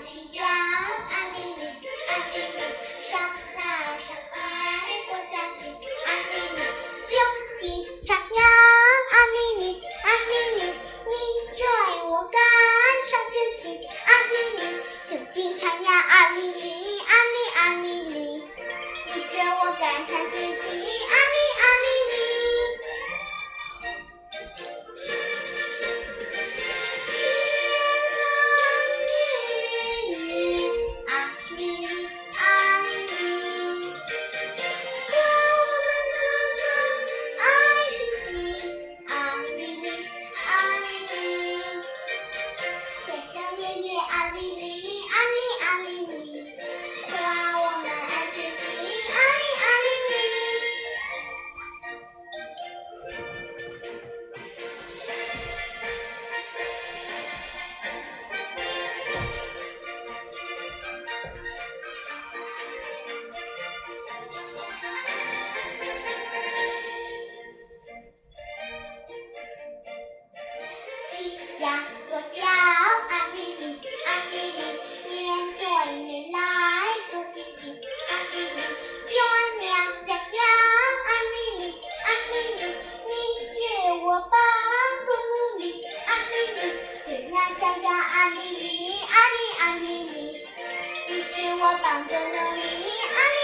小鸡叫啊哩哩，啊哩哩上啊上啊，活下去啊哩哩。小鸡唱呀啊哩哩，啊哩哩你追我赶上学去啊哩哩。小鸡唱呀啊哩哩。阿里里阿里里阿里阿我们爱学习阿里阿爱你爱你你，你是我棒中的你。